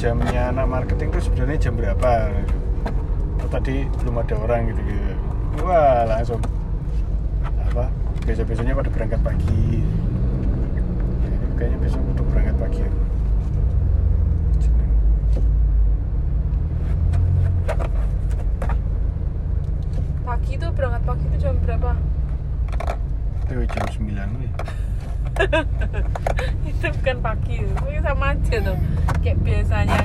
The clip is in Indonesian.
jamnya anak marketing tuh sebenarnya jam berapa oh, tadi belum ada orang gitu gitu wah langsung apa besok besoknya pada berangkat pagi Kayaknya- kayaknya besok untuk berangkat pagi. Pagi tuh berangkat pagi tuh jam berapa? Tuh jam 9 wih. bukan pagi, itu sama aja tuh. Kayak biasanya